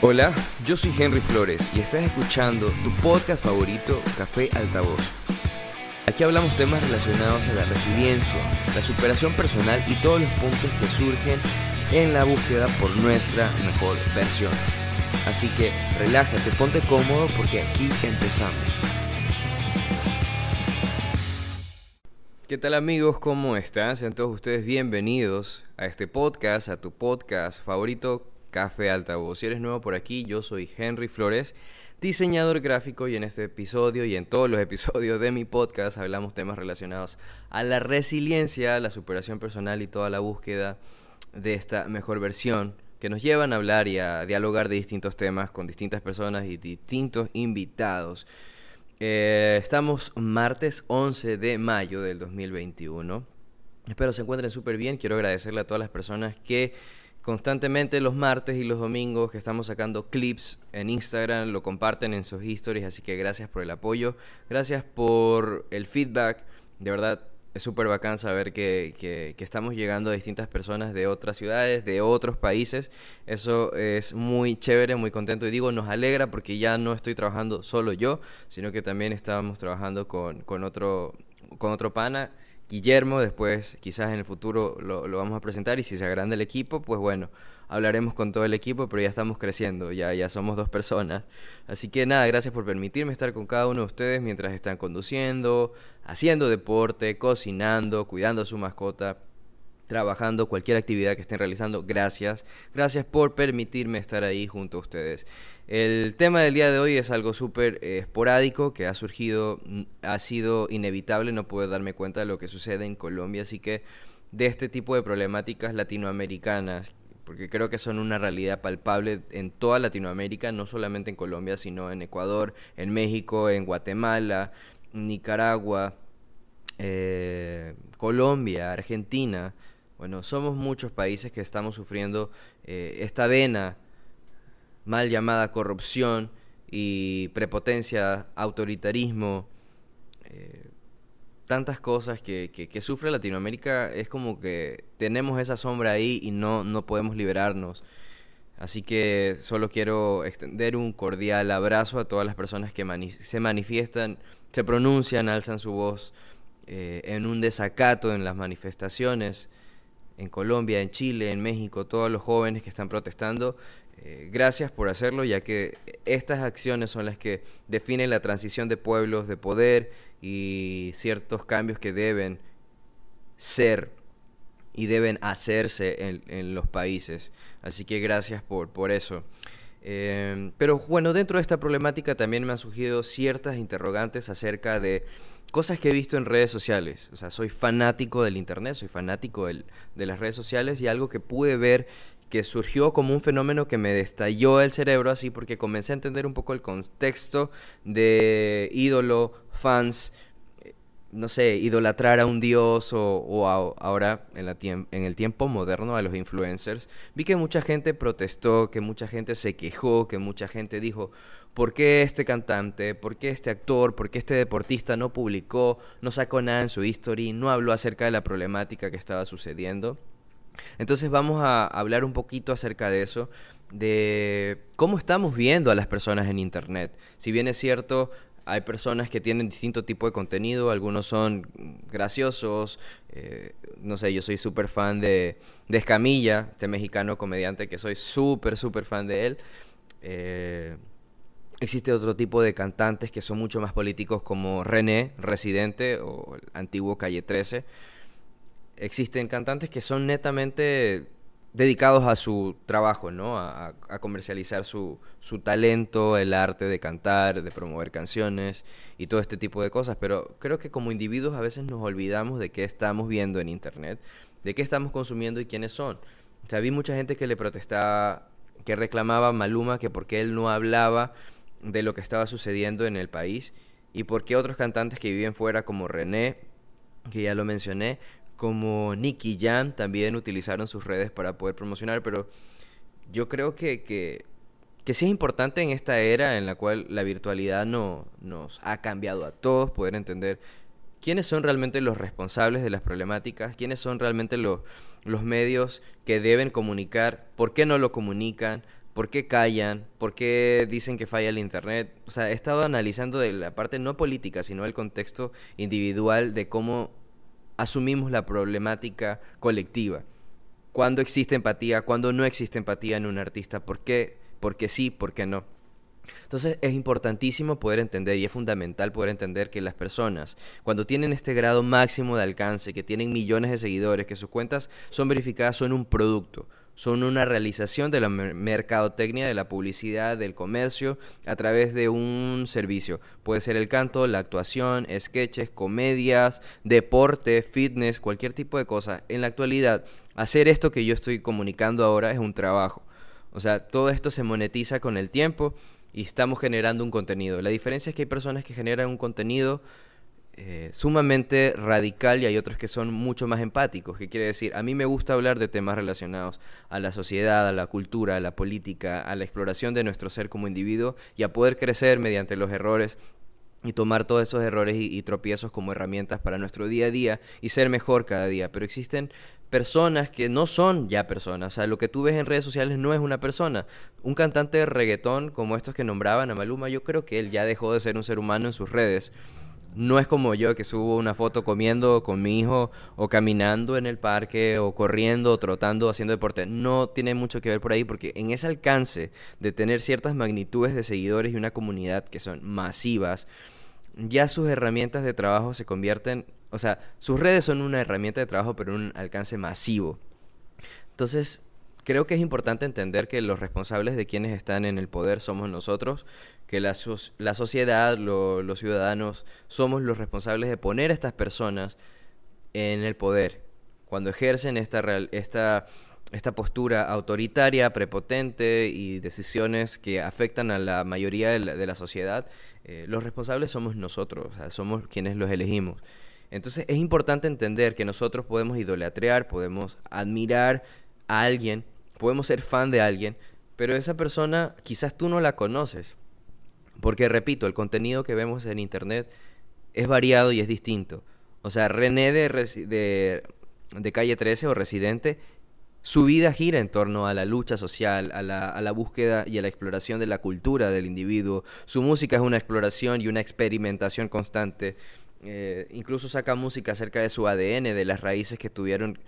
Hola, yo soy Henry Flores y estás escuchando tu podcast favorito, Café Altavoz. Aquí hablamos temas relacionados a la resiliencia, la superación personal y todos los puntos que surgen en la búsqueda por nuestra mejor versión. Así que relájate, ponte cómodo porque aquí empezamos. ¿Qué tal amigos? ¿Cómo están? Sean todos ustedes bienvenidos a este podcast, a tu podcast favorito, Café Altavoz. Si eres nuevo por aquí, yo soy Henry Flores, diseñador gráfico y en este episodio y en todos los episodios de mi podcast hablamos temas relacionados a la resiliencia, la superación personal y toda la búsqueda de esta mejor versión que nos llevan a hablar y a dialogar de distintos temas con distintas personas y distintos invitados. Eh, estamos martes 11 de mayo del 2021. Espero se encuentren súper bien. Quiero agradecerle a todas las personas que constantemente los martes y los domingos que estamos sacando clips en Instagram, lo comparten en sus historias, así que gracias por el apoyo, gracias por el feedback, de verdad es súper bacán saber que, que, estamos llegando a distintas personas de otras ciudades, de otros países, eso es muy chévere, muy contento. Y digo, nos alegra porque ya no estoy trabajando solo yo, sino que también estábamos trabajando con, con otro, con otro pana Guillermo, después quizás en el futuro lo, vamos a presentar y si se agranda el equipo, pues bueno, hablaremos con todo el equipo, pero ya estamos creciendo, ya, ya somos dos personas. Así que nada, gracias por permitirme estar con cada uno de ustedes mientras están conduciendo, haciendo deporte, cocinando, cuidando a su mascota trabajando, cualquier actividad que estén realizando, gracias. Gracias por permitirme estar ahí junto a ustedes. El tema del día de hoy es algo súper eh, esporádico que ha surgido, mm, ha sido inevitable no poder darme cuenta de lo que sucede en Colombia, así que de este tipo de problemáticas latinoamericanas, porque creo que son una realidad palpable en toda Latinoamérica, no solamente en Colombia, sino en Ecuador, en México, en Guatemala, Nicaragua, eh, Colombia, Argentina, bueno, somos muchos países que estamos sufriendo eh, esta vena mal llamada corrupción y prepotencia, autoritarismo, eh, tantas cosas que, que, sufre Latinoamérica, es como que tenemos esa sombra ahí y no, no podemos liberarnos. Así que solo quiero extender un cordial abrazo a todas las personas que se manifiestan, se pronuncian, alzan su voz eh, en un desacato en las manifestaciones en Colombia, en Chile, en México, todos los jóvenes que están protestando, eh, gracias por hacerlo, ya que estas acciones son las que definen la transición de pueblos, de poder y ciertos cambios que deben ser y deben hacerse en, los países. Así que gracias por, por eso. Eh, pero bueno, dentro de esta problemática también me han surgido ciertas interrogantes acerca de cosas que he visto en redes sociales. O sea, soy fanático del Internet, soy fanático de las redes sociales y algo que pude ver que surgió como un fenómeno que me destalló el cerebro así porque comencé a entender un poco el contexto de ídolo, fans, no sé, idolatrar a un dios o, ahora en, en el tiempo moderno a los influencers. Vi que mucha gente protestó, que mucha gente se quejó, que mucha gente dijo, ¿por qué este cantante, por qué este actor, por qué este deportista no publicó, no sacó nada en su history, no habló acerca de la problemática que estaba sucediendo? Entonces vamos a hablar un poquito acerca de eso, de cómo estamos viendo a las personas en Internet. Si bien es cierto, hay personas que tienen distinto tipo de contenido, algunos son graciosos, eh, no sé, yo soy súper fan de, de Escamilla, este mexicano comediante que soy súper, súper fan de él. Eh, existe otro tipo de cantantes que son mucho más políticos como René, Residente o el antiguo Calle 13. Existen cantantes que son netamente dedicados a su trabajo, ¿no? A, comercializar su, su, talento, el arte de cantar, de promover canciones y todo este tipo de cosas. Pero creo que como individuos a veces nos olvidamos de qué estamos viendo en Internet, de qué estamos consumiendo y quiénes son. O sea, vi mucha gente que le protestaba, que reclamaba a Maluma que porque él no hablaba de lo que estaba sucediendo en el país y por qué otros cantantes que viven fuera como René, que ya lo mencioné, como Nicky Jam también utilizaron sus redes para poder promocionar, pero yo creo que, que, que sí es importante en esta era en la cual la virtualidad no, nos ha cambiado a todos, poder entender quiénes son realmente los responsables de las problemáticas, quiénes son realmente los, los medios que deben comunicar, por qué no lo comunican, ¿Por qué callan? ¿Por qué dicen que falla el Internet? O sea, he estado analizando de la parte no política, sino el contexto individual de cómo asumimos la problemática colectiva. ¿Cuándo existe empatía? ¿Cuándo no existe empatía en un artista? ¿Por qué? ¿Por qué sí? ¿Por qué no? Entonces es importantísimo poder entender y es fundamental poder entender que las personas, cuando tienen este grado máximo de alcance, que tienen millones de seguidores, que sus cuentas son verificadas, son un producto, son una realización de la mercadotecnia, de la publicidad, del comercio, a través de un servicio. Puede ser el canto, la actuación, sketches, comedias, deporte, fitness, cualquier tipo de cosa. En la actualidad, hacer esto que yo estoy comunicando ahora es un trabajo. O sea, todo esto se monetiza con el tiempo y estamos generando un contenido. La diferencia es que hay personas que generan un contenido eh, sumamente radical y hay otros que son mucho más empáticos. ¿Qué quiere decir? A mí me gusta hablar de temas relacionados a la sociedad, a la cultura, a la política, a la exploración de nuestro ser como individuo y a poder crecer mediante los errores y tomar todos esos errores y, y, tropiezos como herramientas para nuestro día a día y ser mejor cada día. Pero existen personas que no son ya personas. O sea, lo que tú ves en redes sociales no es una persona. Un cantante de reggaetón como estos que nombraban a Maluma, yo creo que él ya dejó de ser un ser humano en sus redes. No es como yo que subo una foto comiendo con mi hijo o caminando en el parque o corriendo o trotando haciendo deporte. No tiene mucho que ver por ahí porque en ese alcance de tener ciertas magnitudes de seguidores y una comunidad que son masivas, ya sus herramientas de trabajo se convierten o sea, sus redes son una herramienta de trabajo, pero un alcance masivo. Entonces, creo que es importante entender que los responsables de quienes están en el poder somos nosotros, que la, la sociedad, los ciudadanos, somos los responsables de poner a estas personas en el poder. Cuando ejercen esta, esta, esta postura autoritaria, prepotente y decisiones que afectan a la mayoría de la, sociedad, eh, los responsables somos nosotros, somos quienes los elegimos. Entonces es importante entender que nosotros podemos idolatrear, podemos admirar a alguien, podemos ser fan de alguien, pero esa persona quizás tú no la conoces. Porque repito, el contenido que vemos en internet es variado y es distinto. O sea, René de, de, Calle 13 o Residente, su vida gira en torno a la lucha social, a la, a la búsqueda y a la exploración de la cultura del individuo. Su música es una exploración y una experimentación constante. Eh, incluso saca música acerca de su ADN, de las raíces que tuvieron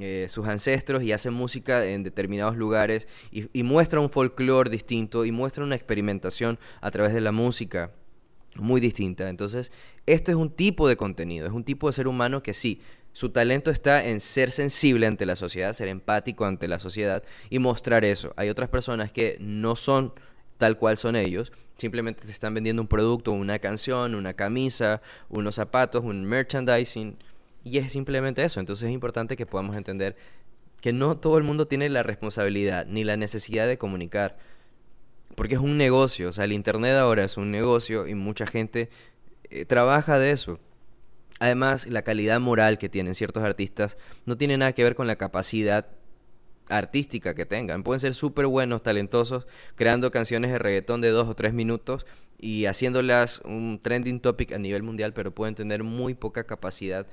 eh, sus ancestros y hace música en determinados lugares y, muestra un folclore distinto y muestra una experimentación a través de la música muy distinta. Entonces, este es un tipo de contenido, es un tipo de ser humano que sí, su talento está en ser sensible ante la sociedad, ser empático ante la sociedad y mostrar eso. Hay otras personas que no son tal cual son ellos Simplemente te están vendiendo un producto, una canción, una camisa, unos zapatos, un merchandising. Y es simplemente eso. Entonces es importante que podamos entender que no todo el mundo tiene la responsabilidad ni la necesidad de comunicar. Porque es un negocio. O sea, el Internet ahora es un negocio y mucha gente eh, trabaja de eso. Además, la calidad moral que tienen ciertos artistas no tiene nada que ver con la capacidad artística que tengan. Pueden ser súper buenos, talentosos, creando canciones de reggaetón de dos o tres minutos y haciéndolas un trending topic a nivel mundial, pero pueden tener muy poca capacidad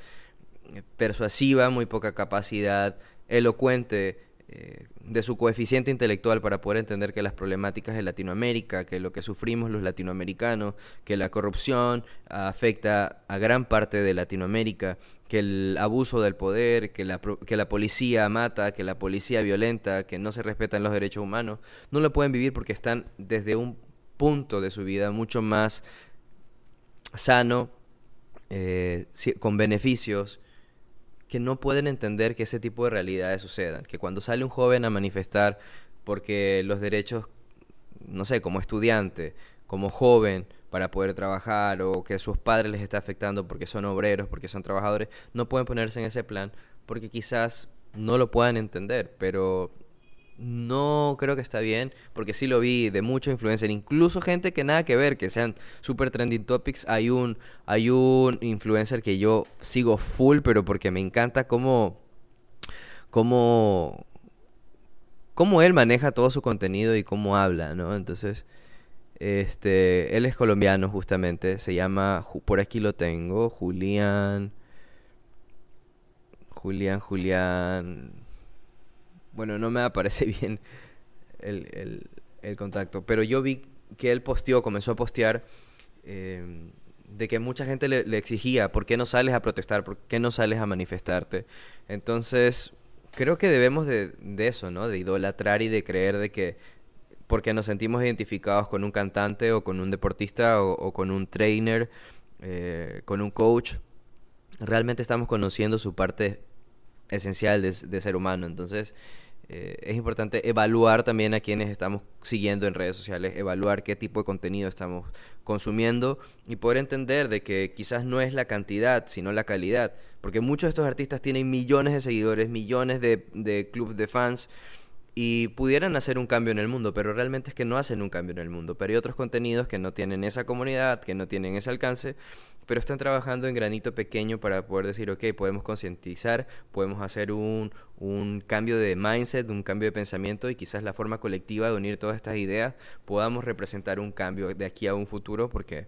persuasiva, muy poca capacidad elocuente eh, de su coeficiente intelectual para poder entender que las problemáticas de Latinoamérica, que lo que sufrimos los latinoamericanos, que la corrupción afecta a gran parte de Latinoamérica, que el abuso del poder, que la, que la policía mata, que la policía violenta, que no se respetan los derechos humanos, no lo pueden vivir porque están desde un punto de su vida mucho más sano, eh, con beneficios, que no pueden entender que ese tipo de realidades sucedan. Que cuando sale un joven a manifestar porque los derechos, no sé, como estudiante, como joven, para poder trabajar o que sus padres les está afectando porque son obreros, porque son trabajadores, no pueden ponerse en ese plan porque quizás no lo puedan entender, pero no creo que está bien, porque sí lo vi de mucho influencer, incluso gente que nada que ver, que sean super trending topics. Hay un, hay un influencer que yo sigo full, pero porque me encanta cómo, cómo, cómo él maneja todo su contenido y cómo habla, ¿no? Entonces, este, él es colombiano justamente, se llama, por aquí lo tengo, Julián, Julián, Julián, bueno, no me aparece bien el, el contacto. Pero yo vi que él posteó, comenzó a postear eh, de que mucha gente le, exigía, ¿por qué no sales a protestar? ¿Por qué no sales a manifestarte? Entonces, creo que debemos de, de eso, ¿no? De idolatrar y de creer de que porque nos sentimos identificados con un cantante o con un deportista o, con un trainer, eh, con un coach, realmente estamos conociendo su parte esencial de ser humano. Entonces, eh, es importante evaluar también a quienes estamos siguiendo en redes sociales, evaluar qué tipo de contenido estamos consumiendo y poder entender de que quizás no es la cantidad, sino la calidad. Porque muchos de estos artistas tienen millones de seguidores, millones de, de clubes de fans y pudieran hacer un cambio en el mundo, pero realmente es que no hacen un cambio en el mundo. Pero hay otros contenidos que no tienen esa comunidad, que no tienen ese alcance pero están trabajando en granito pequeño para poder decir, ok, podemos concientizar, podemos hacer un, un cambio de mindset, un cambio de pensamiento y quizás la forma colectiva de unir todas estas ideas podamos representar un cambio de aquí a un futuro porque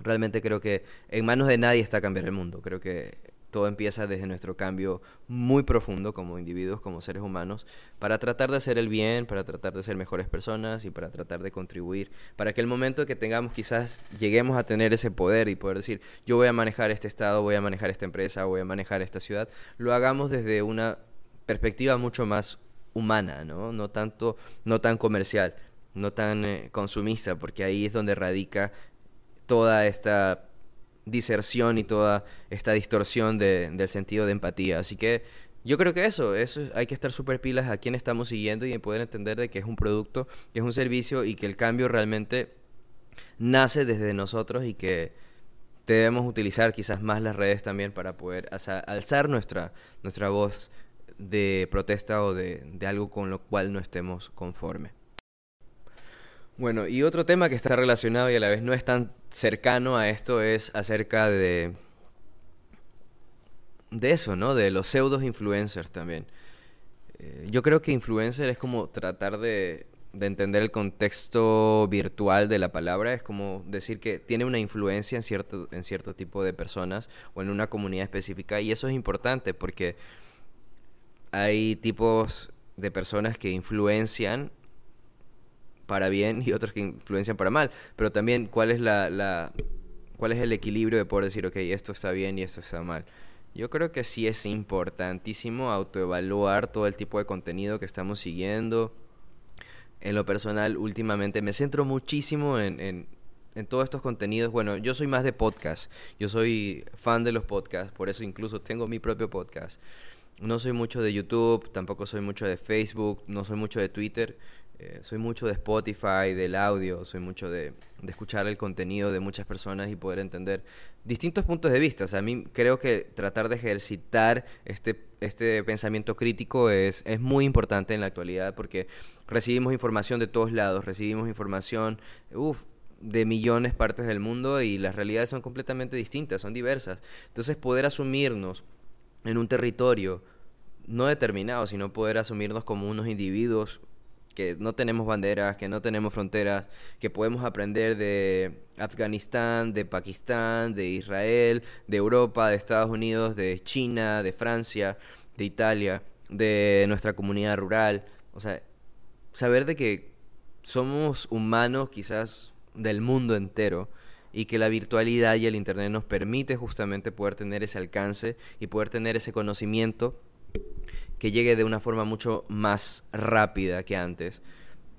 realmente creo que en manos de nadie está cambiar el mundo. Creo que todo empieza desde nuestro cambio muy profundo como individuos, como seres humanos, para tratar de hacer el bien, para tratar de ser mejores personas y para tratar de contribuir, para que el momento que tengamos quizás lleguemos a tener ese poder y poder decir, yo voy a manejar este estado, voy a manejar esta empresa, voy a manejar esta ciudad, lo hagamos desde una perspectiva mucho más humana, ¿no? Tanto, no tan comercial, no tan eh, consumista, porque ahí es donde radica toda esta diserción y toda esta distorsión de, del sentido de empatía. Así que yo creo que eso, eso hay que estar súper pilas a quién estamos siguiendo y poder entender de que es un producto, que es un servicio y que el cambio realmente nace desde nosotros y que debemos utilizar quizás más las redes también para poder alzar nuestra, nuestra voz de protesta o de, de algo con lo cual no estemos conformes. Bueno, y otro tema que está relacionado y a la vez no es tan cercano a esto es acerca de de eso, ¿no? De los pseudos influencers también. Eh, yo creo que influencer es como tratar de, de, entender el contexto virtual de la palabra, es como decir que tiene una influencia en cierto, en cierto tipo de personas o en una comunidad específica y eso es importante porque hay tipos de personas que influencian para bien y otros que influencian para mal. Pero también cuál es la, cuál es el equilibrio de poder decir, ok, esto está bien y esto está mal. Yo creo que sí es importantísimo autoevaluar todo el tipo de contenido que estamos siguiendo. En lo personal, últimamente me centro muchísimo en, en, en todos estos contenidos. Bueno, yo soy más de podcast. Yo soy fan de los podcasts, por eso incluso tengo mi propio podcast. No soy mucho de YouTube, tampoco soy mucho de Facebook, no soy mucho de Twitter. Eh, soy mucho de Spotify, del audio, soy mucho de, escuchar el contenido de muchas personas y poder entender distintos puntos de vista. A mí creo que tratar de ejercitar este, este pensamiento crítico es, es muy importante en la actualidad porque recibimos información de todos lados, recibimos información, de millones de partes del mundo y las realidades son completamente distintas, son diversas. Entonces poder asumirnos en un territorio no determinado, sino poder asumirnos como unos individuos que no tenemos banderas, que no tenemos fronteras, que podemos aprender de Afganistán, de Pakistán, de Israel, de Europa, de Estados Unidos, de China, de Francia, de Italia, de nuestra comunidad rural. O sea, saber de que somos humanos quizás del mundo entero y que la virtualidad y el Internet nos permite justamente poder tener ese alcance y poder tener ese conocimiento que llegue de una forma mucho más rápida que antes.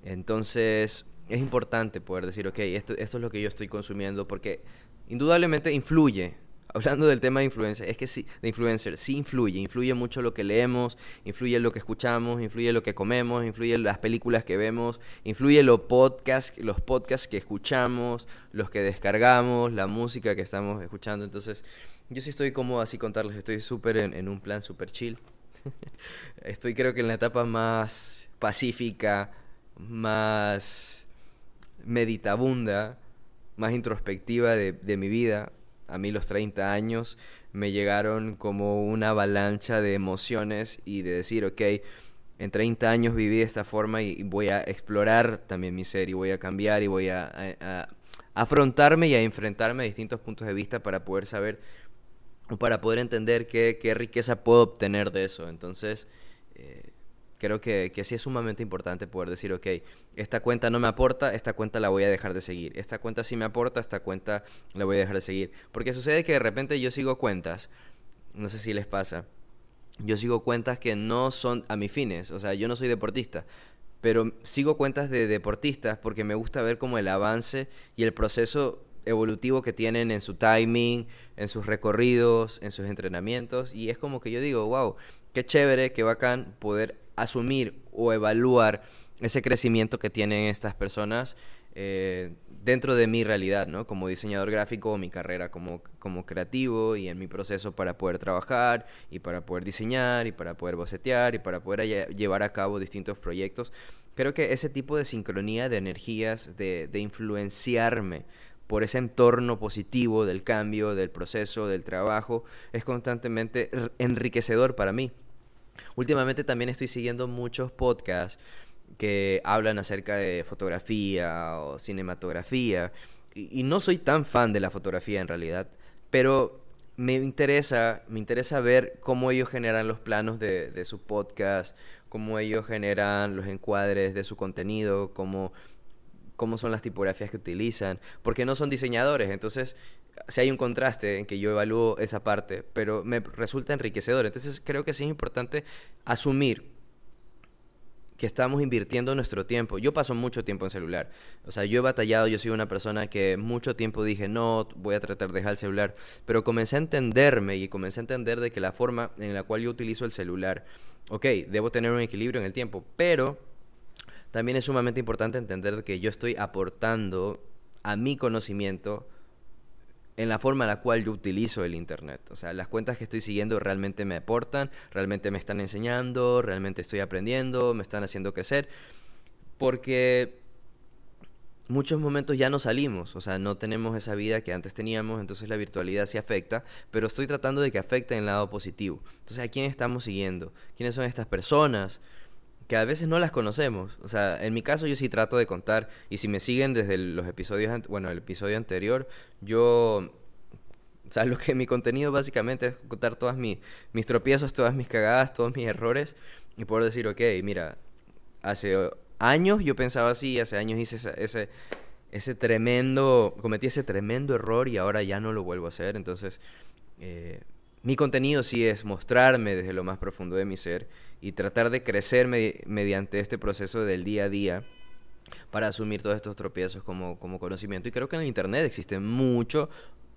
Entonces, es importante poder decir, ok, esto, esto es lo que yo estoy consumiendo, porque indudablemente influye. Hablando del tema de influencia, es que sí, de influencer, sí influye, influye mucho lo que leemos, influye lo que escuchamos, influye lo que comemos, influye las películas que vemos, influye los podcasts, los podcasts que escuchamos, los que descargamos, la música que estamos escuchando. Entonces, yo sí estoy cómodo así contarles, estoy súper en, en un plan súper chill. Estoy creo que en la etapa más pacífica, más meditabunda, más introspectiva de, mi vida. A mí los 30 años me llegaron como una avalancha de emociones y de decir, ok, en 30 años viví de esta forma y voy a explorar también mi ser y voy a cambiar y voy a, a afrontarme y a enfrentarme a distintos puntos de vista para poder saber para poder entender qué, qué riqueza puedo obtener de eso. Entonces, eh, creo que, que sí es sumamente importante poder decir, ok, esta cuenta no me aporta, esta cuenta la voy a dejar de seguir. Esta cuenta sí me aporta, esta cuenta la voy a dejar de seguir. Porque sucede que de repente yo sigo cuentas, no sé si les pasa, yo sigo cuentas que no son a mis fines, o sea, yo no soy deportista, pero sigo cuentas de deportistas porque me gusta ver como el avance y el proceso evolutivo que tienen en su timing, en sus recorridos, en sus entrenamientos, y es como que yo digo, wow, qué chévere, qué bacán poder asumir o evaluar ese crecimiento que tienen estas personas eh, dentro de mi realidad, ¿no? Como diseñador gráfico mi carrera como, como creativo y en mi proceso para poder trabajar y para poder diseñar y para poder bocetear y para poder llevar a cabo distintos proyectos. Creo que ese tipo de sincronía de energías, de influenciarme por ese entorno positivo del cambio, del proceso, del trabajo, es constantemente enriquecedor para mí. Últimamente también estoy siguiendo muchos podcasts que hablan acerca de fotografía o cinematografía. Y, no soy tan fan de la fotografía en realidad, pero me interesa, me interesa ver cómo ellos generan los planos de, de su podcast, cómo ellos generan los encuadres de su contenido, cómo, cómo son las tipografías que utilizan, porque no son diseñadores, entonces si hay un contraste en que yo evalúo esa parte, pero me resulta enriquecedor. Entonces creo que sí es importante asumir que estamos invirtiendo nuestro tiempo. Yo paso mucho tiempo en celular. O sea, yo he batallado, yo soy una persona que mucho tiempo dije, no, voy a tratar de dejar el celular. Pero comencé a entenderme y comencé a entender de que la forma en la cual yo utilizo el celular, ok, debo tener un equilibrio en el tiempo, pero también es sumamente importante entender que yo estoy aportando a mi conocimiento en la forma en la cual yo utilizo el Internet. O sea, las cuentas que estoy siguiendo realmente me aportan, realmente me están enseñando, realmente estoy aprendiendo, me están haciendo crecer, porque muchos momentos ya no salimos, o sea, no tenemos esa vida que antes teníamos, entonces la virtualidad sí afecta, pero estoy tratando de que afecte en el lado positivo. Entonces, ¿a quién estamos siguiendo? ¿Quiénes son estas personas? Que a veces no las conocemos. O sea, en mi caso yo sí trato de contar, y si me siguen desde los episodios, bueno, el episodio anterior, yo, o sea, lo que mi contenido básicamente es contar todas mis, mis tropiezos, todas mis cagadas, todos mis errores, y poder decir, ok, mira, hace años yo pensaba así, hace años hice ese, ese, ese tremendo, cometí ese tremendo error y ahora ya no lo vuelvo a hacer, entonces... Eh, mi contenido sí es mostrarme desde lo más profundo de mi ser y tratar de crecer mediante este proceso del día a día para asumir todos estos tropiezos como, como conocimiento. Y creo que en el Internet existe mucho,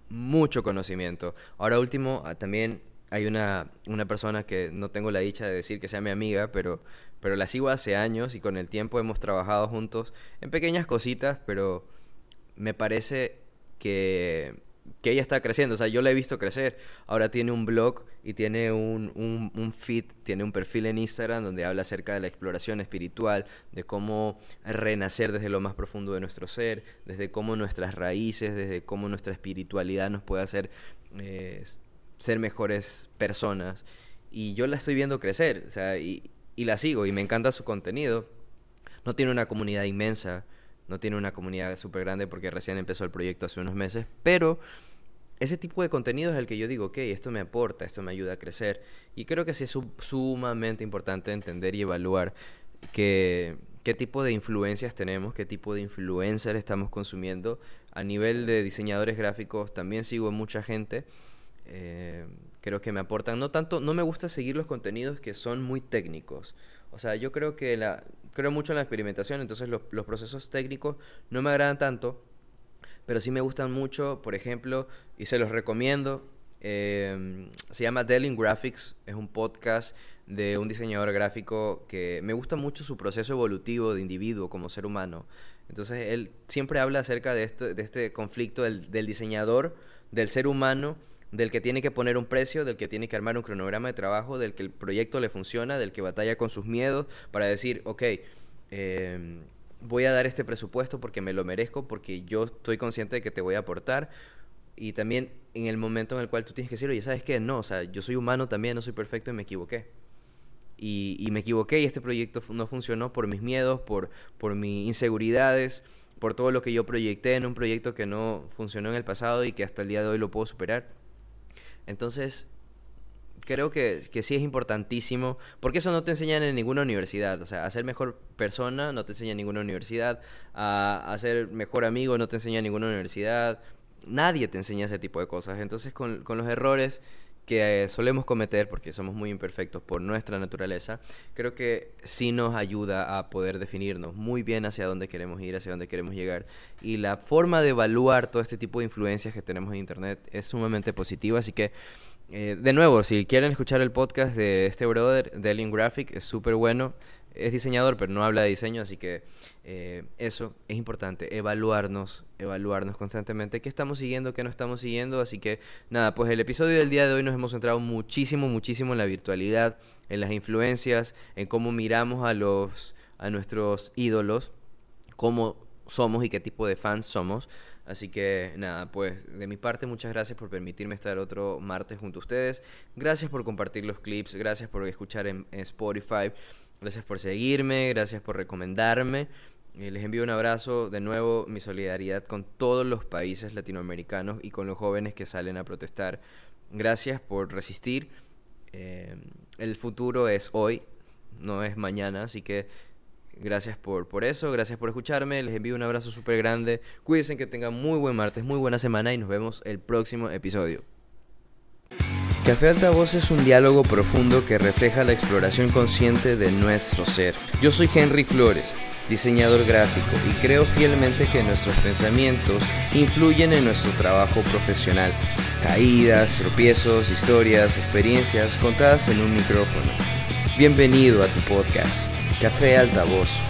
mucho conocimiento. Ahora último, ah, también hay una, una persona que no tengo la dicha de decir que sea mi amiga, pero, pero la sigo hace años y con el tiempo hemos trabajado juntos en pequeñas cositas, pero me parece que que ella está creciendo, o sea, yo la he visto crecer. Ahora tiene un blog y tiene un, un, feed, tiene un perfil en Instagram donde habla acerca de la exploración espiritual, de cómo renacer desde lo más profundo de nuestro ser, desde cómo nuestras raíces, desde cómo nuestra espiritualidad nos puede hacer eh, ser mejores personas. Y yo la estoy viendo crecer, o sea, y, y la sigo y me encanta su contenido. No tiene una comunidad inmensa, no tiene una comunidad súper grande porque recién empezó el proyecto hace unos meses, pero ese tipo de contenido es el que yo digo, ok, esto me aporta, esto me ayuda a crecer. Y creo que sí es sumamente importante entender y evaluar qué tipo de influencias tenemos, qué tipo de influencer estamos consumiendo. A nivel de diseñadores gráficos también sigo mucha gente. Eh, creo que me aportan. No tanto, no me gusta seguir los contenidos que son muy técnicos. O sea, yo creo que la, creo mucho en la experimentación, entonces los, procesos técnicos no me agradan tanto, pero sí me gustan mucho, por ejemplo, y se los recomiendo. Em, se llama Dealing Graphics, es un podcast de un diseñador gráfico que me gusta mucho su proceso evolutivo de individuo como ser humano. Entonces él siempre habla acerca de este, de este conflicto del, del diseñador, del ser humano del que tiene que poner un precio, del que tiene que armar un cronograma de trabajo, del que el proyecto le funciona, del que batalla con sus miedos para decir, ok, em, voy a dar este presupuesto porque me lo merezco, porque yo estoy consciente de que te voy a aportar. Y también en el momento en el cual tú tienes que decir, oye, ¿sabes qué? No, o sea, yo soy humano también, no soy perfecto y me equivoqué. Y, me equivoqué y este proyecto no funcionó por mis miedos, por mis inseguridades, por todo lo que yo proyecté en un proyecto que no funcionó en el pasado y que hasta el día de hoy lo puedo superar. Entonces, creo que, que, sí es importantísimo, porque eso no te enseñan en ninguna universidad, o sea, a ser mejor persona no te enseña en ninguna universidad, a, ser mejor amigo no te enseña en ninguna universidad, nadie te enseña ese tipo de cosas, entonces con, con los errores que eh, solemos cometer, porque somos muy imperfectos por nuestra naturaleza, creo que sí nos ayuda a poder definirnos muy bien hacia dónde queremos ir, hacia dónde queremos llegar. Y la forma de evaluar todo este tipo de influencias que tenemos en Internet es sumamente positiva, así que... Eh, de nuevo, si quieren escuchar el podcast de este brother, de Graphic, es súper bueno es diseñador, pero no habla de diseño, así que eh, eso es importante, evaluarnos, evaluarnos constantemente qué estamos siguiendo, qué no estamos siguiendo. Así que nada, pues el episodio del día de hoy nos hemos centrado muchísimo, muchísimo en la virtualidad, en las influencias, en cómo miramos a los a nuestros ídolos, cómo somos y qué tipo de fans somos. Así que nada, pues de mi parte muchas gracias por permitirme estar otro martes junto a ustedes. Gracias por compartir los clips, gracias por escuchar en Spotify. Gracias por seguirme, gracias por recomendarme. Eh, les envío un abrazo, de nuevo mi solidaridad con todos los países latinoamericanos y con los jóvenes que salen a protestar. Gracias por resistir. Eh, el futuro es hoy, no es mañana, así que gracias por, por eso, gracias por escucharme. Les envío un abrazo súper grande. Cuídense que tengan muy buen martes, muy buena semana y nos vemos el próximo episodio. Café Altavoz es un diálogo profundo que refleja la exploración consciente de nuestro ser. Yo soy Henry Flores, diseñador gráfico, y creo fielmente que nuestros pensamientos influyen en nuestro trabajo profesional. Caídas, tropiezos, historias, experiencias contadas en un micrófono. Bienvenido a tu podcast, Café Altavoz.